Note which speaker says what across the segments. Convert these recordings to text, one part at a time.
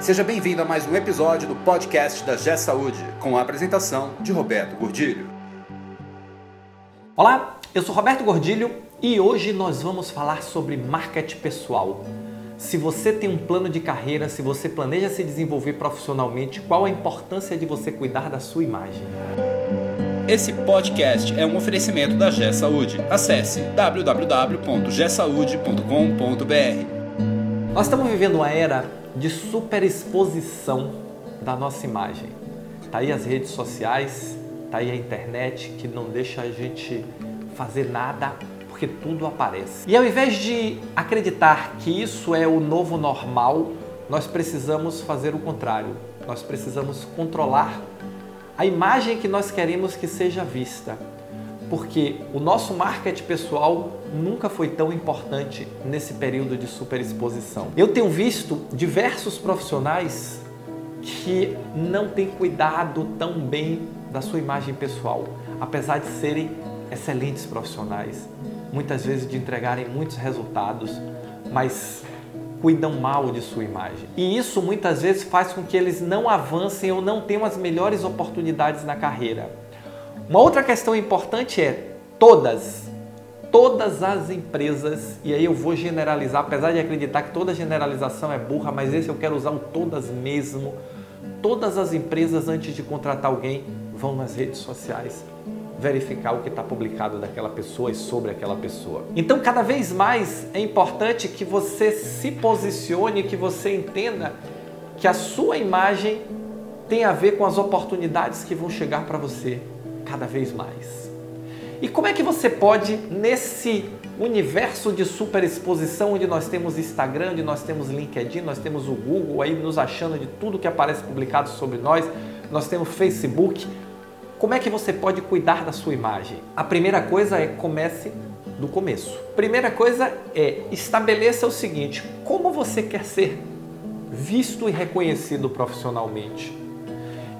Speaker 1: Seja bem-vindo a mais um episódio do podcast da G Saúde, com a apresentação de Roberto Gordilho.
Speaker 2: Olá, eu sou Roberto Gordilho e hoje nós vamos falar sobre marketing pessoal. Se você tem um plano de carreira, se você planeja se desenvolver profissionalmente, qual a importância de você cuidar da sua imagem?
Speaker 1: Esse podcast é um oferecimento da G Saúde. Acesse www.gsaude.com.br.
Speaker 2: Nós estamos vivendo uma era de superexposição da nossa imagem. Tá aí as redes sociais, tá aí a internet que não deixa a gente fazer nada porque tudo aparece. E ao invés de acreditar que isso é o novo normal, nós precisamos fazer o contrário. Nós precisamos controlar a imagem que nós queremos que seja vista. Porque o nosso marketing pessoal nunca foi tão importante nesse período de superexposição. Eu tenho visto diversos profissionais que não têm cuidado tão bem da sua imagem pessoal, apesar de serem excelentes profissionais, muitas vezes de entregarem muitos resultados, mas cuidam mal de sua imagem. E isso muitas vezes faz com que eles não avancem ou não tenham as melhores oportunidades na carreira. Uma outra questão importante é todas, todas as empresas, e aí eu vou generalizar, apesar de acreditar que toda generalização é burra, mas esse eu quero usar o todas mesmo. Todas as empresas, antes de contratar alguém, vão nas redes sociais verificar o que está publicado daquela pessoa e sobre aquela pessoa. Então, cada vez mais é importante que você se posicione, que você entenda que a sua imagem tem a ver com as oportunidades que vão chegar para você cada vez mais. E como é que você pode, nesse universo de superexposição, onde nós temos Instagram, onde nós temos LinkedIn, nós temos o Google aí nos achando de tudo que aparece publicado sobre nós, nós temos Facebook, como é que você pode cuidar da sua imagem? A primeira coisa é comece do começo. Primeira coisa é estabeleça o seguinte: como você quer ser visto e reconhecido profissionalmente?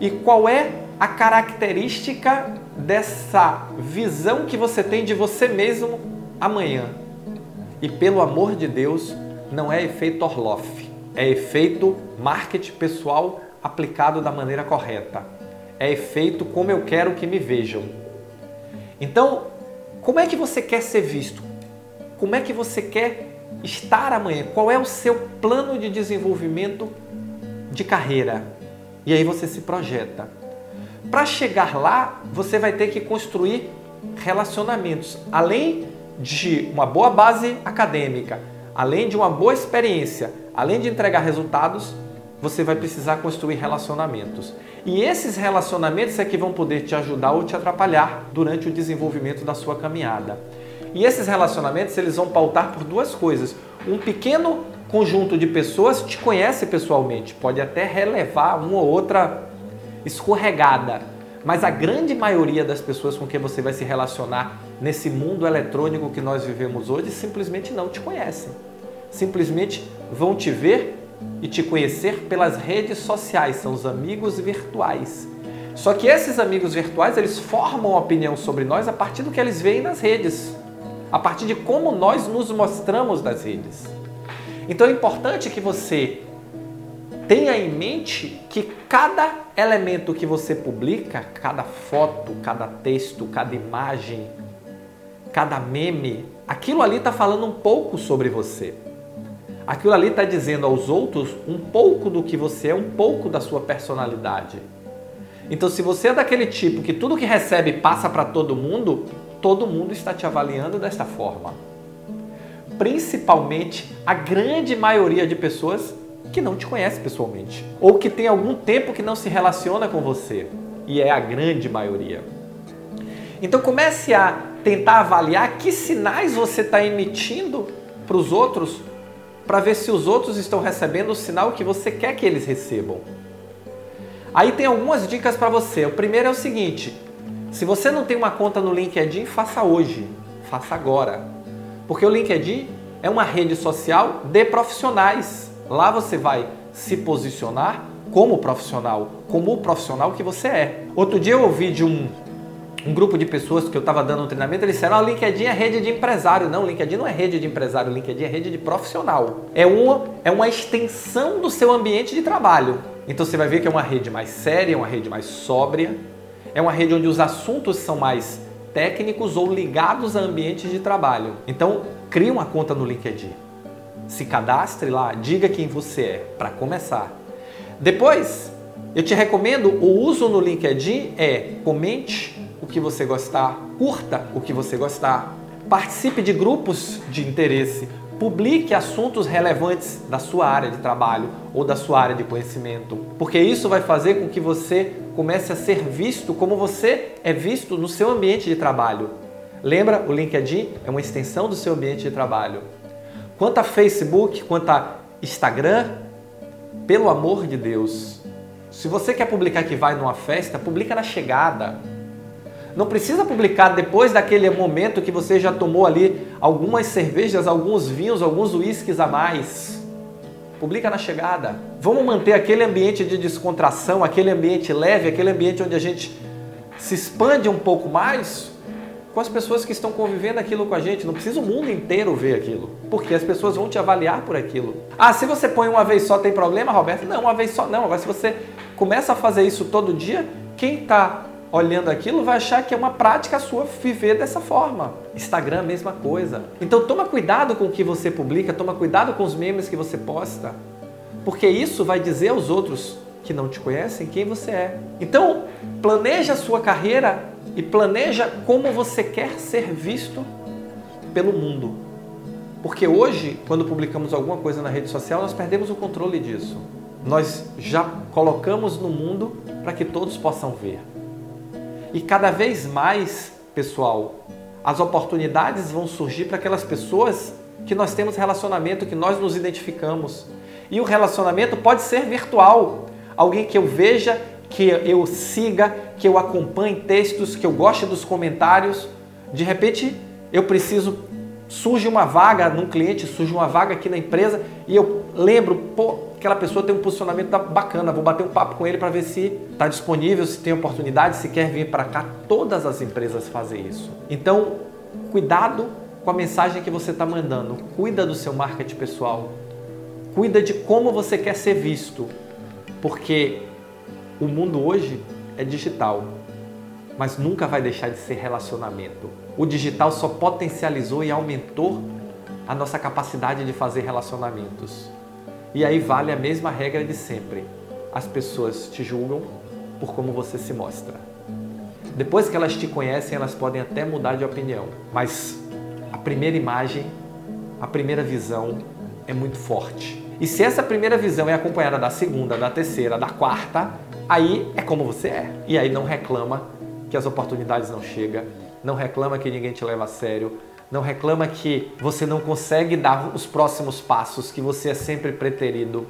Speaker 2: E qual é a característica dessa visão que você tem de você mesmo amanhã? E pelo amor de Deus, não é efeito Orloff, é efeito marketing pessoal aplicado da maneira correta é feito como eu quero que me vejam. Então, como é que você quer ser visto? Como é que você quer estar amanhã? Qual é o seu plano de desenvolvimento de carreira? E aí você se projeta. Para chegar lá, você vai ter que construir relacionamentos, além de uma boa base acadêmica, além de uma boa experiência, além de entregar resultados, você vai precisar construir relacionamentos. E esses relacionamentos é que vão poder te ajudar ou te atrapalhar durante o desenvolvimento da sua caminhada. E esses relacionamentos eles vão pautar por duas coisas. Um pequeno conjunto de pessoas te conhece pessoalmente, pode até relevar uma ou outra escorregada, mas a grande maioria das pessoas com quem você vai se relacionar nesse mundo eletrônico que nós vivemos hoje simplesmente não te conhecem. Simplesmente vão te ver e te conhecer pelas redes sociais, são os amigos virtuais. Só que esses amigos virtuais, eles formam opinião sobre nós a partir do que eles veem nas redes, a partir de como nós nos mostramos nas redes. Então é importante que você tenha em mente que cada elemento que você publica, cada foto, cada texto, cada imagem, cada meme, aquilo ali está falando um pouco sobre você. Aquilo ali está dizendo aos outros um pouco do que você é, um pouco da sua personalidade. Então, se você é daquele tipo que tudo que recebe passa para todo mundo, todo mundo está te avaliando desta forma. Principalmente a grande maioria de pessoas que não te conhece pessoalmente ou que tem algum tempo que não se relaciona com você, e é a grande maioria. Então comece a tentar avaliar que sinais você está emitindo para os outros para ver se os outros estão recebendo o sinal que você quer que eles recebam. Aí tem algumas dicas para você. O primeiro é o seguinte: se você não tem uma conta no LinkedIn, faça hoje, faça agora. Porque o LinkedIn é uma rede social de profissionais. Lá você vai se posicionar como profissional, como o profissional que você é. Outro dia eu ouvi de um um grupo de pessoas que eu estava dando um treinamento, eles disseram, ah, LinkedIn é rede de empresário. Não, LinkedIn não é rede de empresário, LinkedIn é rede de profissional. É uma, é uma extensão do seu ambiente de trabalho. Então você vai ver que é uma rede mais séria, uma rede mais sóbria, é uma rede onde os assuntos são mais técnicos ou ligados a ambientes de trabalho. Então, crie uma conta no LinkedIn. Se cadastre lá, diga quem você é, para começar. Depois, eu te recomendo o uso no LinkedIn é comente o que você gostar, curta o que você gostar, participe de grupos de interesse, publique assuntos relevantes da sua área de trabalho ou da sua área de conhecimento, porque isso vai fazer com que você comece a ser visto como você é visto no seu ambiente de trabalho. Lembra, o LinkedIn é uma extensão do seu ambiente de trabalho. Quanto a Facebook, quanto a Instagram, pelo amor de Deus, se você quer publicar que vai numa festa, publica na chegada. Não precisa publicar depois daquele momento que você já tomou ali algumas cervejas, alguns vinhos, alguns uísques a mais. Publica na chegada. Vamos manter aquele ambiente de descontração, aquele ambiente leve, aquele ambiente onde a gente se expande um pouco mais com as pessoas que estão convivendo aquilo com a gente. Não precisa o mundo inteiro ver aquilo, porque as pessoas vão te avaliar por aquilo. Ah, se você põe uma vez só tem problema, Roberto? Não, uma vez só não. Agora, se você começa a fazer isso todo dia, quem está olhando aquilo vai achar que é uma prática sua viver dessa forma. Instagram, mesma coisa. Então toma cuidado com o que você publica, toma cuidado com os memes que você posta, porque isso vai dizer aos outros que não te conhecem quem você é. Então, planeja a sua carreira e planeja como você quer ser visto pelo mundo. Porque hoje, quando publicamos alguma coisa na rede social, nós perdemos o controle disso. Nós já colocamos no mundo para que todos possam ver. E cada vez mais, pessoal, as oportunidades vão surgir para aquelas pessoas que nós temos relacionamento, que nós nos identificamos. E o relacionamento pode ser virtual. Alguém que eu veja, que eu siga, que eu acompanhe textos, que eu goste dos comentários. De repente, eu preciso surge uma vaga num cliente, surge uma vaga aqui na empresa e eu lembro, pô, aquela pessoa tem um posicionamento bacana, vou bater um papo com ele para ver se está disponível, se tem oportunidade, se quer vir para cá. Todas as empresas fazem isso. Então, cuidado com a mensagem que você está mandando. Cuida do seu marketing pessoal. Cuida de como você quer ser visto. Porque o mundo hoje é digital mas nunca vai deixar de ser relacionamento. O digital só potencializou e aumentou a nossa capacidade de fazer relacionamentos. E aí vale a mesma regra de sempre. As pessoas te julgam por como você se mostra. Depois que elas te conhecem, elas podem até mudar de opinião, mas a primeira imagem, a primeira visão é muito forte. E se essa primeira visão é acompanhada da segunda, da terceira, da quarta, aí é como você é. E aí não reclama que as oportunidades não chegam, não reclama que ninguém te leva a sério, não reclama que você não consegue dar os próximos passos, que você é sempre preterido.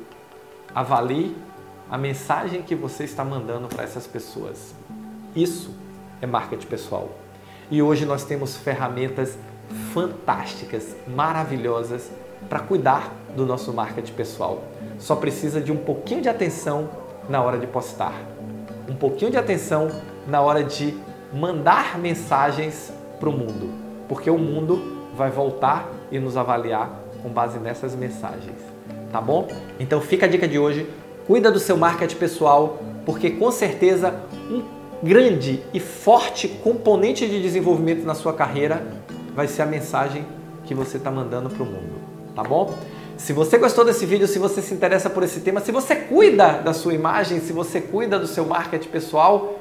Speaker 2: Avalie a mensagem que você está mandando para essas pessoas. Isso é marketing pessoal. E hoje nós temos ferramentas fantásticas, maravilhosas para cuidar do nosso marketing pessoal. Só precisa de um pouquinho de atenção na hora de postar. Um pouquinho de atenção na hora de mandar mensagens para o mundo, porque o mundo vai voltar e nos avaliar com base nessas mensagens, tá bom? Então fica a dica de hoje, cuida do seu marketing pessoal, porque com certeza um grande e forte componente de desenvolvimento na sua carreira vai ser a mensagem que você está mandando para o mundo, tá bom? Se você gostou desse vídeo, se você se interessa por esse tema, se você cuida da sua imagem, se você cuida do seu marketing pessoal,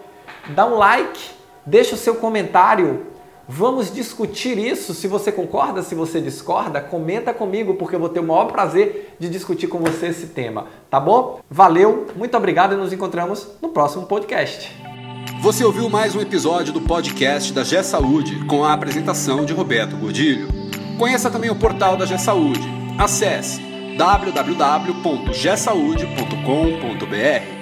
Speaker 2: dá um like, deixa o seu comentário. Vamos discutir isso. Se você concorda, se você discorda, comenta comigo, porque eu vou ter o maior prazer de discutir com você esse tema. Tá bom? Valeu, muito obrigado e nos encontramos no próximo podcast.
Speaker 1: Você ouviu mais um episódio do podcast da G Saúde com a apresentação de Roberto Godilho. Conheça também o portal da G Saúde. Acesse www.gsaude.com.br.